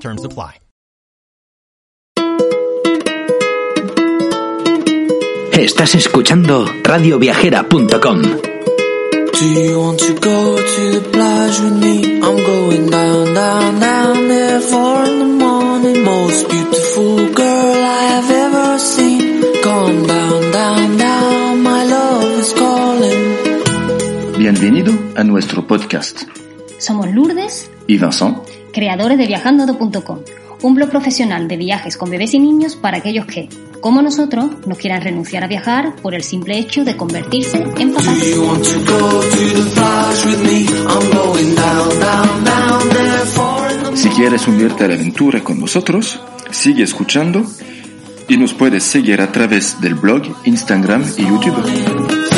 Terms apply. Estás escuchando radioviajera.com. Do you want to go to the plage with me? I'm going down, down, down there four in the morning. Most beautiful girl I have ever seen. Come down, down, down, my love is calling. Bienvenido a nuestro podcast. Somos Lourdes, Y Vincent, creadores de viajando.com, un blog profesional de viajes con bebés y niños para aquellos que, como nosotros, no quieran renunciar a viajar por el simple hecho de convertirse en papás. Si quieres unirte a la aventura con nosotros, sigue escuchando y nos puedes seguir a través del blog, Instagram y YouTube.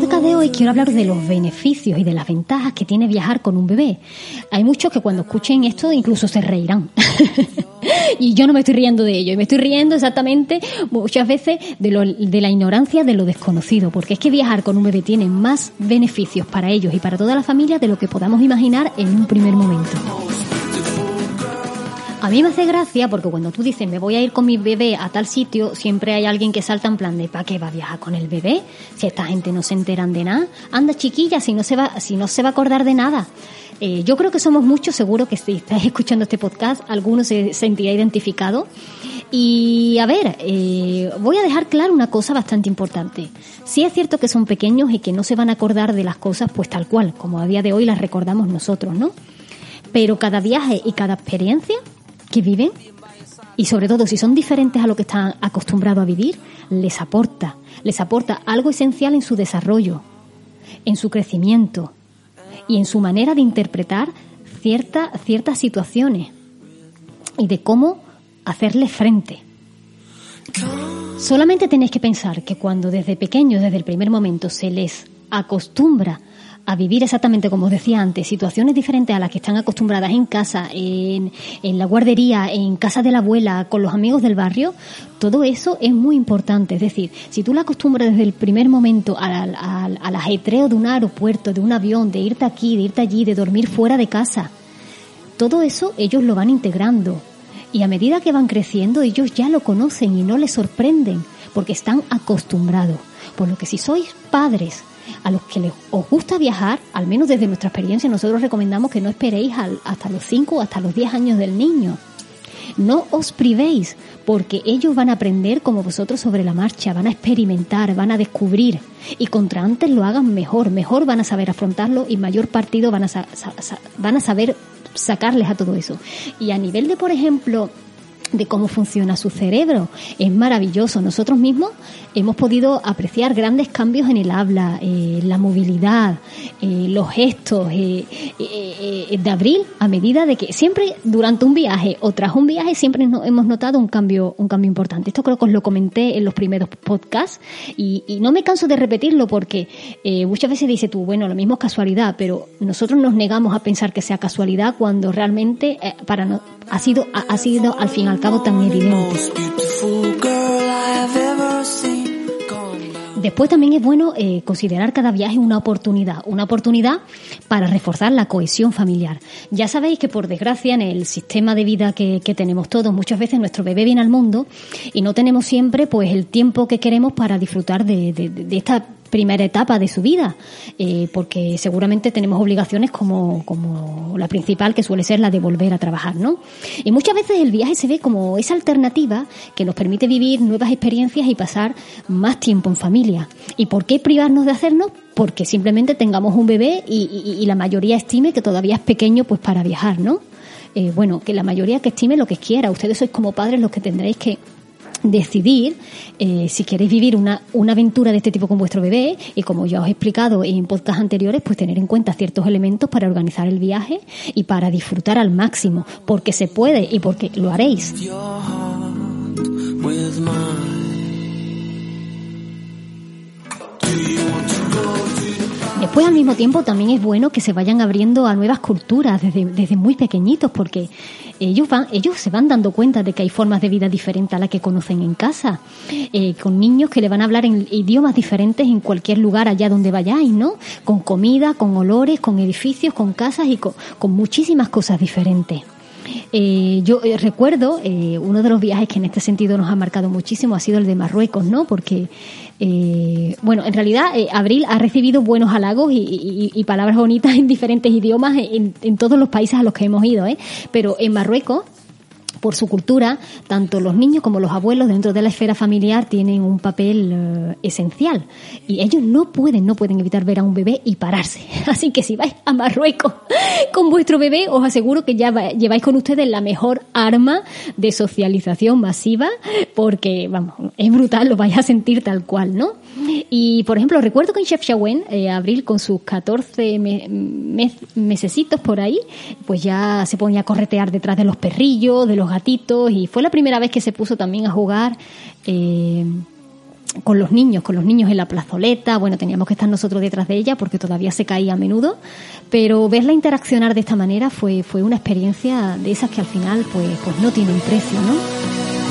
Podcast de hoy quiero hablar de los beneficios y de las ventajas que tiene viajar con un bebé. Hay muchos que cuando escuchen esto incluso se reirán. y yo no me estoy riendo de ello, y me estoy riendo exactamente muchas veces de, lo- de la ignorancia de lo desconocido, porque es que viajar con un bebé tiene más beneficios para ellos y para toda la familia de lo que podamos imaginar en un primer momento. A mí me hace gracia porque cuando tú dices me voy a ir con mi bebé a tal sitio, siempre hay alguien que salta en plan de ¿para qué va a viajar con el bebé? Si esta gente no se enteran de nada. Anda chiquilla, si no se va, si no se va a acordar de nada. Eh, yo creo que somos muchos, seguro que si estáis escuchando este podcast, alguno se sentirá identificado. Y a ver, eh, voy a dejar claro una cosa bastante importante. Sí es cierto que son pequeños y que no se van a acordar de las cosas pues tal cual, como a día de hoy las recordamos nosotros, ¿no? Pero cada viaje y cada experiencia que viven, y sobre todo si son diferentes a lo que están acostumbrados a vivir, les aporta, les aporta algo esencial en su desarrollo, en su crecimiento y en su manera de interpretar cierta- ciertas situaciones y de cómo hacerle frente. Solamente tenéis que pensar que cuando desde pequeños, desde el primer momento, se les acostumbra a vivir exactamente como os decía antes, situaciones diferentes a las que están acostumbradas en casa, en, en la guardería, en casa de la abuela, con los amigos del barrio, todo eso es muy importante. Es decir, si tú la acostumbras desde el primer momento al, al- al ajetreo de un aeropuerto, de un avión, de irte aquí, de irte allí, de dormir fuera de casa, todo eso ellos lo van integrando. Y a medida que van creciendo, ellos ya lo conocen y no les sorprenden, porque están acostumbrados. Por lo que si sois padres a los que les, os gusta viajar, al menos desde nuestra experiencia, nosotros recomendamos que no esperéis al- hasta los 5 o hasta los 10 años del niño. No os privéis, porque ellos van a aprender como vosotros sobre la marcha, van a experimentar, van a descubrir. Y contra antes lo hagan mejor, mejor van a saber afrontarlo y mayor partido van a, van a saber sacarles a todo eso. Y a nivel de, por ejemplo, de cómo funciona su cerebro. Es maravilloso. Nosotros mismos hemos podido apreciar grandes cambios en el habla, eh, la movilidad, eh, los gestos eh, de abril a medida de que siempre durante un viaje o tras un viaje siempre no- hemos notado un cambio, un cambio importante. Esto creo que os lo comenté en los primeros podcasts y, no me canso de repetirlo porque muchas veces dice tú, bueno, lo mismo es casualidad, pero nosotros nos negamos a pensar que sea casualidad cuando realmente para no- ha sido ha, ha sido al fin y al cabo tan evidente. Después también es bueno eh, considerar cada viaje una oportunidad, una oportunidad para reforzar la cohesión familiar. Ya sabéis que por desgracia en el sistema de vida que, que tenemos todos, muchas veces nuestro bebé viene al mundo y no tenemos siempre pues el tiempo que queremos para disfrutar de, de- de esta primera etapa de su vida, eh, porque seguramente tenemos obligaciones como, como la principal, que suele ser la de volver a trabajar, ¿no? Y muchas veces el viaje se ve como esa alternativa que nos permite vivir nuevas experiencias y pasar más tiempo en familia. ¿Y por qué privarnos de hacernos? Porque simplemente tengamos un bebé y, la mayoría estime que todavía es pequeño pues para viajar, ¿no? eh, bueno, que la mayoría que estime lo que quiera. Ustedes sois como padres los que tendréis que decidir eh, si queréis vivir una, una aventura de este tipo con vuestro bebé y como ya os he explicado en podcast anteriores, pues tener en cuenta ciertos elementos para organizar el viaje y para disfrutar al máximo, porque se puede y porque lo haréis. Después, al mismo tiempo, también es bueno que se vayan abriendo a nuevas culturas desde, desde muy pequeñitos, porque ellos van, ellos se van dando cuenta de que hay formas de vida diferentes a las que conocen en casa, eh, con niños que le van a hablar en idiomas diferentes en cualquier lugar allá donde vayáis, ¿no? Con comida, con olores, con edificios, con casas y con, muchísimas cosas diferentes. Eh, yo eh, recuerdo eh, uno de los viajes que en este sentido nos ha marcado muchísimo ha sido el de Marruecos, ¿no? Porque, eh, bueno, en realidad eh, Abril ha recibido buenos halagos y, y- y palabras bonitas en diferentes idiomas en, en todos los países a los que hemos ido, ¿eh? Pero en Marruecos por su cultura, tanto los niños como los abuelos dentro de la esfera familiar tienen un papel eh, esencial. Y ellos no pueden, no pueden evitar ver a un bebé y pararse. Así que si vais a Marruecos con vuestro bebé, os aseguro que ya va- lleváis con ustedes la mejor arma de socialización masiva, porque, vamos, es brutal, lo vais a sentir tal cual, ¿no? Y, por ejemplo, recuerdo que en Chefchaouen, eh, Abril, con sus 14 me- mes- mesecitos por ahí, pues ya se ponía a corretear detrás de los perrillos, de los y fue la primera vez que se puso también a jugar eh, con los niños, con los niños en la plazoleta. Bueno, teníamos que estar nosotros detrás de ella porque todavía se caía a menudo, pero verla interaccionar de esta manera fue, fue una experiencia de esas que al final pues, pues no tienen precio, ¿no?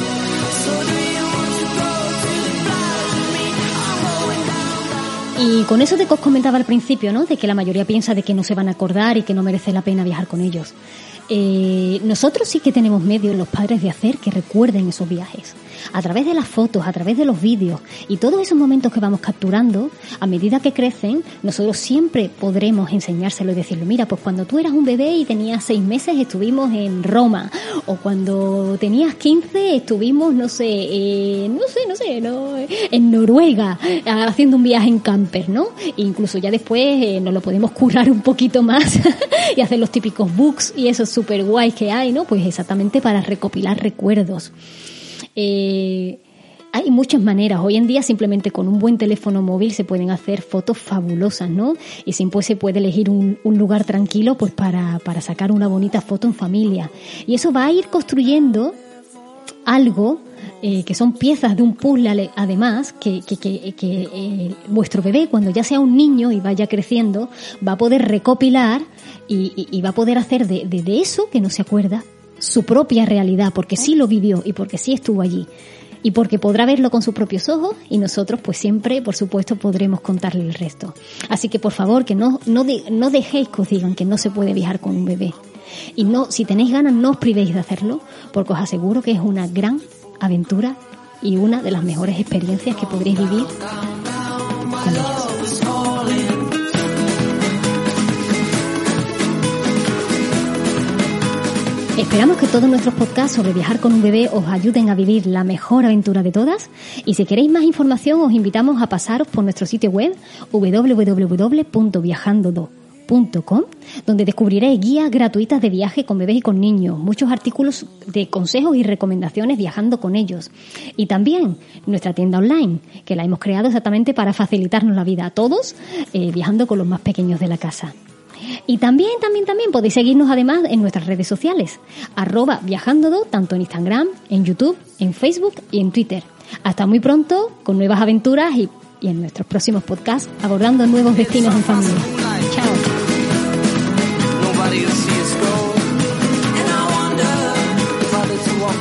Y con eso de que os comentaba al principio, ¿no? De que la mayoría piensa de que no se van a acordar y que no merece la pena viajar con ellos. Eh, nosotros sí que tenemos medios, los padres, de hacer que recuerden esos viajes. A través de las fotos, a través de los vídeos y todos esos momentos que vamos capturando, a medida que crecen, nosotros siempre podremos enseñárselo y decirle, mira, pues cuando tú eras un bebé y tenías seis meses estuvimos en Roma, o cuando tenías 15 estuvimos, no sé, eh, no sé, no sé, no, en Noruega, haciendo un viaje en camper, ¿no? E incluso ya después eh, nos lo podemos curar un poquito más y hacer los típicos books y esos super guays que hay, ¿no? Pues exactamente para recopilar recuerdos. Eh, hay muchas maneras. Hoy en día simplemente con un buen teléfono móvil se pueden hacer fotos fabulosas, ¿no? Y siempre se puede elegir un, un lugar tranquilo pues para, para sacar una bonita foto en familia. Y eso va a ir construyendo algo eh, que son piezas de un puzzle además que, que, que, que, eh, vuestro bebé cuando ya sea un niño y vaya creciendo va a poder recopilar y, y- y va a poder hacer de, de- de eso que no se acuerda su propia realidad porque sí lo vivió y porque sí estuvo allí. Y porque podrá verlo con sus propios ojos y nosotros pues siempre por supuesto podremos contarle el resto. Así que por favor que no no, de- no dejéis que os digan que no se puede viajar con un bebé. Y no, si tenéis ganas, no os privéis de hacerlo, porque os aseguro que es una gran aventura y una de las mejores experiencias que podréis vivir. Esperamos que todos nuestros podcasts sobre viajar con un bebé os ayuden a vivir la mejor aventura de todas y si queréis más información os invitamos a pasaros por nuestro sitio web www.viajandodo.com donde descubriréis guías gratuitas de viaje con bebés y con niños, muchos artículos de consejos y recomendaciones viajando con ellos y también nuestra tienda online que la hemos creado exactamente para facilitarnos la vida a todos eh, viajando con los más pequeños de la casa. Y también, también, también podéis seguirnos además en nuestras redes sociales, arroba viajandodo, tanto en Instagram, en YouTube, en Facebook y en Twitter. Hasta muy pronto con nuevas aventuras y, y en nuestros próximos podcasts abordando nuevos destinos en familia. Chao.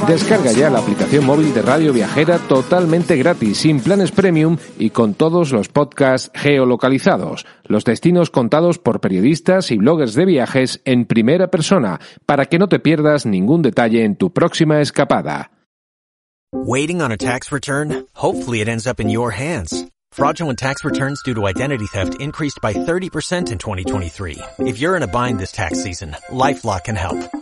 Descarga ya la aplicación móvil de Radio Viajera totalmente gratis, sin planes premium y con todos los podcasts geolocalizados, los destinos contados por periodistas y bloggers de viajes en primera persona, para que no te pierdas ningún detalle en tu próxima escapada. Waiting on a tax return? Hopefully it ends up in your hands. Fraudulent tax returns due to identity theft increased by 30% in 2023. If you're in a bind this tax season, LifeLock can help.